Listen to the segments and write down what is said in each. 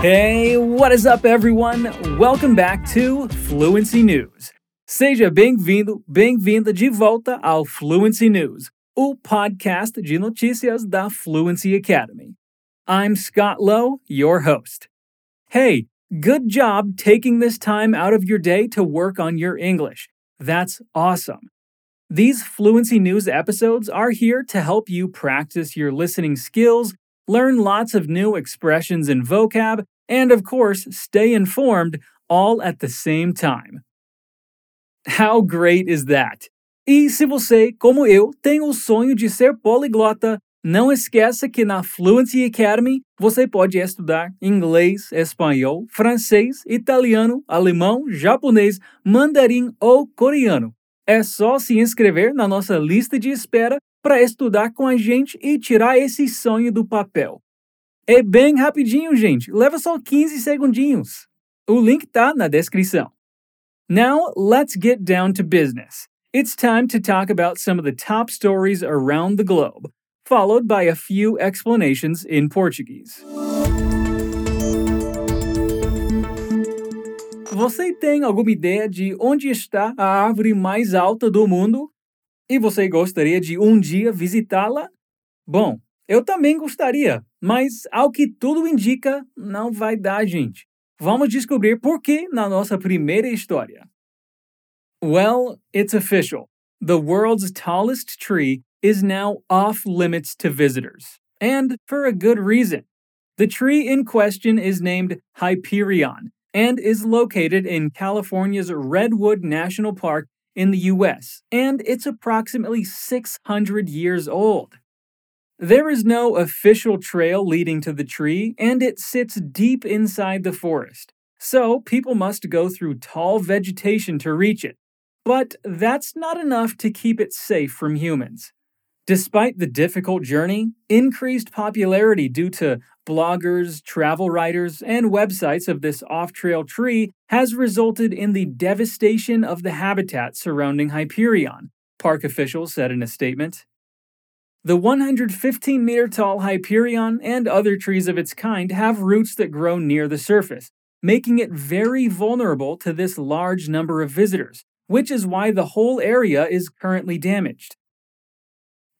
Hey, what is up, everyone? Welcome back to Fluency News. Seja bem-vindo, bem-vinda de volta ao Fluency News, o podcast de notícias da Fluency Academy. I'm Scott Lowe, your host. Hey, good job taking this time out of your day to work on your English. That's awesome. These Fluency News episodes are here to help you practice your listening skills, learn lots of new expressions and vocab, and of course, stay informed all at the same time. How great is that? E se você, como eu, tem o sonho de ser poliglota, não esqueça que na Fluency Academy você pode estudar inglês, espanhol, francês, italiano, alemão, japonês, mandarim ou coreano é só se inscrever na nossa lista de espera para estudar com a gente e tirar esse sonho do papel. É bem rapidinho, gente. Leva só 15 segundinhos. O link tá na descrição. Now, let's get down to business. It's time to talk about some of the top stories around the globe, followed by a few explanations in Portuguese. Você tem alguma ideia de onde está a árvore mais alta do mundo? E você gostaria de um dia visitá-la? Bom, eu também gostaria, mas ao que tudo indica, não vai dar, gente. Vamos descobrir por que na nossa primeira história. Well, it's official. The world's tallest tree is now off limits to visitors, and for a good reason. The tree in question is named Hyperion and is located in California's Redwood National Park in the US, and it's approximately 600 years old. There is no official trail leading to the tree, and it sits deep inside the forest, so people must go through tall vegetation to reach it. But that's not enough to keep it safe from humans. Despite the difficult journey, increased popularity due to bloggers, travel writers, and websites of this off trail tree has resulted in the devastation of the habitat surrounding Hyperion, park officials said in a statement. The 115 meter tall Hyperion and other trees of its kind have roots that grow near the surface, making it very vulnerable to this large number of visitors, which is why the whole area is currently damaged.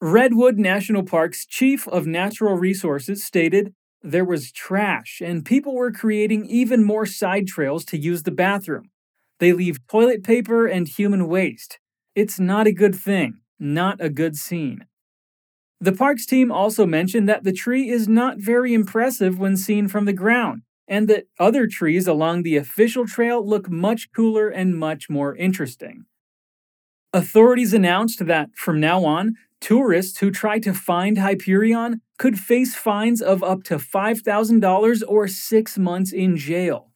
Redwood National Park's chief of natural resources stated there was trash and people were creating even more side trails to use the bathroom. They leave toilet paper and human waste. It's not a good thing, not a good scene. The park's team also mentioned that the tree is not very impressive when seen from the ground, and that other trees along the official trail look much cooler and much more interesting. Authorities announced that from now on, Tourists who try to find Hyperion could face fines of up to $5,000 or six months in jail.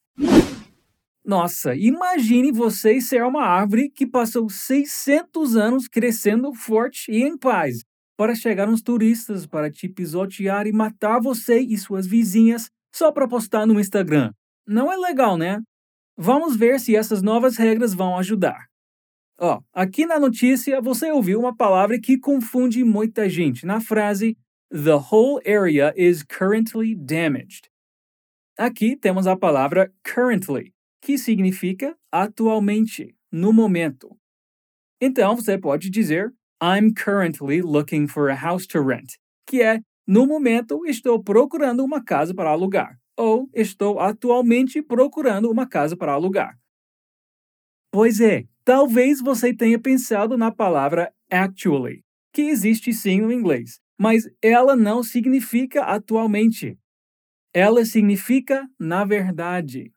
Nossa, imagine você ser uma árvore que passou 600 anos crescendo forte e em paz, para chegar uns turistas para te pisotear e matar você e suas vizinhas só para postar no Instagram. Não é legal, né? Vamos ver se essas novas regras vão ajudar. Ó, aqui na notícia você ouviu uma palavra que confunde muita gente na frase The whole area is currently damaged. Aqui temos a palavra currently, que significa atualmente, no momento. Então você pode dizer I'm currently looking for a house to rent, que é no momento estou procurando uma casa para alugar, ou estou atualmente procurando uma casa para alugar. Pois é, Talvez você tenha pensado na palavra actually, que existe sim no inglês, mas ela não significa atualmente. Ela significa na verdade.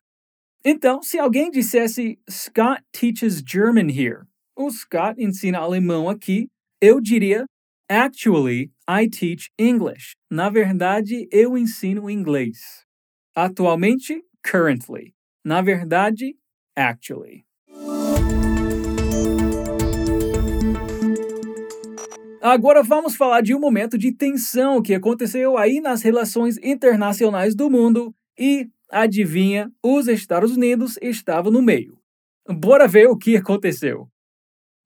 Então, se alguém dissesse Scott teaches German here, o Scott ensina alemão aqui, eu diria Actually, I teach English. Na verdade, eu ensino inglês. Atualmente, currently. Na verdade, actually. Agora vamos falar de um momento de tensão que aconteceu aí nas relações internacionais do mundo e, adivinha, os Estados Unidos estavam no meio. Bora ver o que aconteceu.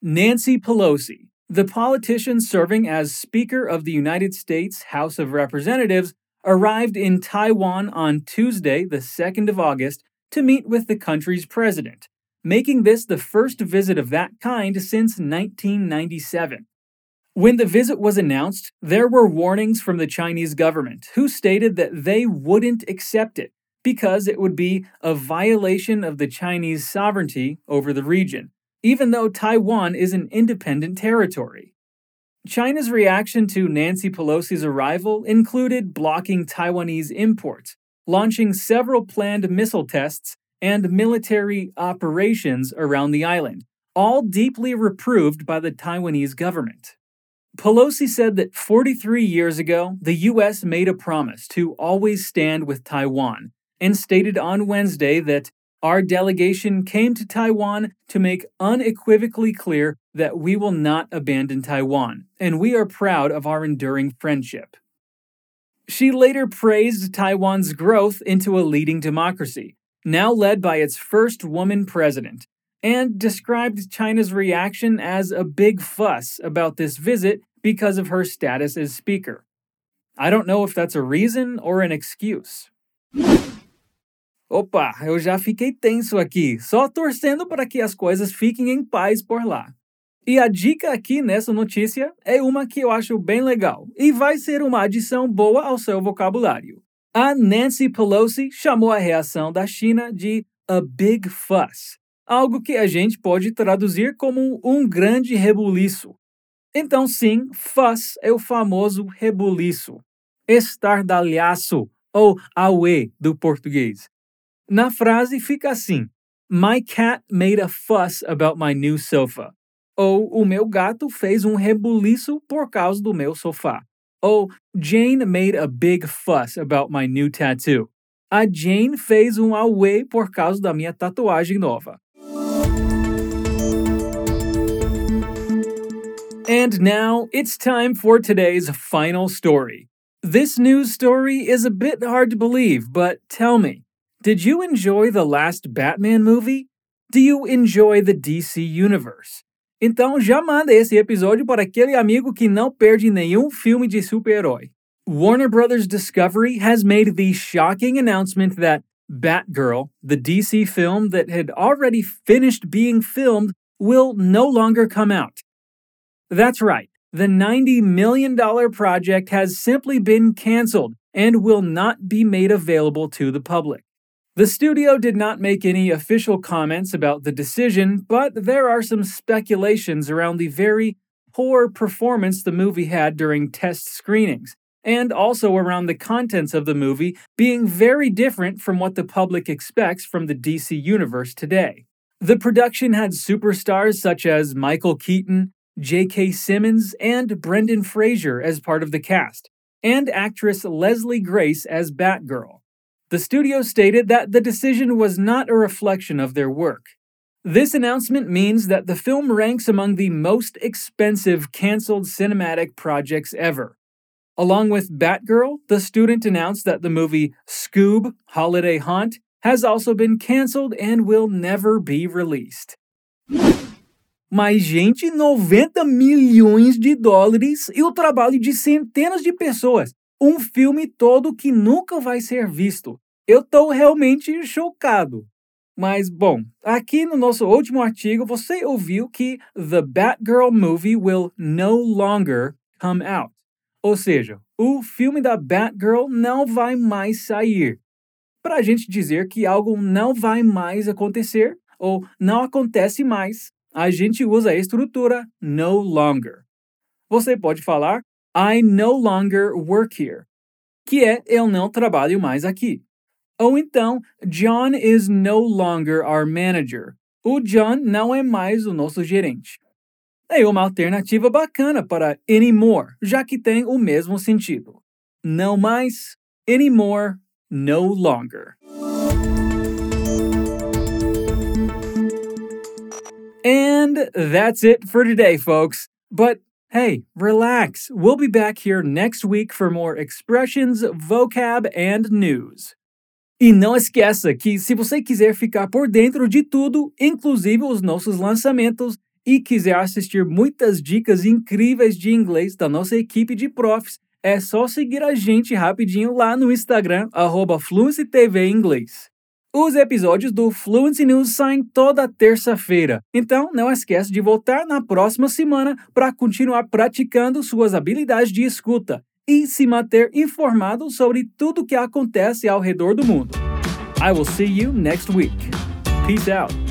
Nancy Pelosi, the politician serving as Speaker of the United States House of Representatives, arrived in Taiwan on Tuesday, the 2nd of August, to meet with the country's president, making this the first visit of that kind since 1997. When the visit was announced, there were warnings from the Chinese government, who stated that they wouldn't accept it because it would be a violation of the Chinese sovereignty over the region, even though Taiwan is an independent territory. China's reaction to Nancy Pelosi's arrival included blocking Taiwanese imports, launching several planned missile tests, and military operations around the island, all deeply reproved by the Taiwanese government. Pelosi said that 43 years ago, the U.S. made a promise to always stand with Taiwan and stated on Wednesday that our delegation came to Taiwan to make unequivocally clear that we will not abandon Taiwan, and we are proud of our enduring friendship. She later praised Taiwan's growth into a leading democracy, now led by its first woman president, and described China's reaction as a big fuss about this visit because of her status as speaker. I don't know if that's a reason or an excuse. Opa, eu já fiquei tenso aqui, só torcendo para que as coisas fiquem em paz por lá. E a dica aqui nessa notícia é uma que eu acho bem legal e vai ser uma adição boa ao seu vocabulário. A Nancy Pelosi chamou a reação da China de a big fuss, algo que a gente pode traduzir como um grande rebuliço. Então, sim, fuss é o famoso rebuliço, estardalhaço ou auê do português. Na frase fica assim: My cat made a fuss about my new sofa. Ou o meu gato fez um rebuliço por causa do meu sofá. Ou Jane made a big fuss about my new tattoo. A Jane fez um away por causa da minha tatuagem nova. And now it's time for today's final story. This news story is a bit hard to believe, but tell me, did you enjoy the last Batman movie? Do you enjoy the DC Universe? Então já manda esse episódio para aquele amigo que não perde nenhum filme de super-herói. Warner Brothers Discovery has made the shocking announcement that Batgirl, the DC film that had already finished being filmed, will no longer come out. That's right, the $90 million project has simply been canceled and will not be made available to the public. The studio did not make any official comments about the decision, but there are some speculations around the very poor performance the movie had during test screenings, and also around the contents of the movie being very different from what the public expects from the DC universe today. The production had superstars such as Michael Keaton, J.K. Simmons, and Brendan Fraser as part of the cast, and actress Leslie Grace as Batgirl. The studio stated that the decision was not a reflection of their work. This announcement means that the film ranks among the most expensive cancelled cinematic projects ever. Along with Batgirl, the student announced that the movie Scoob Holiday Haunt has also been cancelled and will never be released. Mas, gente, 90 milhões de dólares e o trabalho de centenas de pessoas um filme todo que nunca vai ser visto. Eu estou realmente chocado. Mas, bom, aqui no nosso último artigo você ouviu que The Batgirl Movie will no longer come out. Ou seja, o filme da Batgirl não vai mais sair. Para a gente dizer que algo não vai mais acontecer ou não acontece mais, a gente usa a estrutura no longer. Você pode falar I no longer work here, que é eu não trabalho mais aqui. Ou então, John is no longer our manager. O John não é mais o nosso gerente. É uma alternativa bacana para anymore, já que tem o mesmo sentido. Não mais, anymore, no longer. And that's it for today, folks. But Hey, relax. We'll be back here next week for more expressions, vocab, and news. E não esqueça que se você quiser ficar por dentro de tudo, inclusive os nossos lançamentos, e quiser assistir muitas dicas incríveis de inglês da nossa equipe de profs, é só seguir a gente rapidinho lá no Instagram, arroba Inglês. Os episódios do Fluency News saem toda terça-feira, então não esquece de voltar na próxima semana para continuar praticando suas habilidades de escuta e se manter informado sobre tudo o que acontece ao redor do mundo. I will see you next week. Peace out.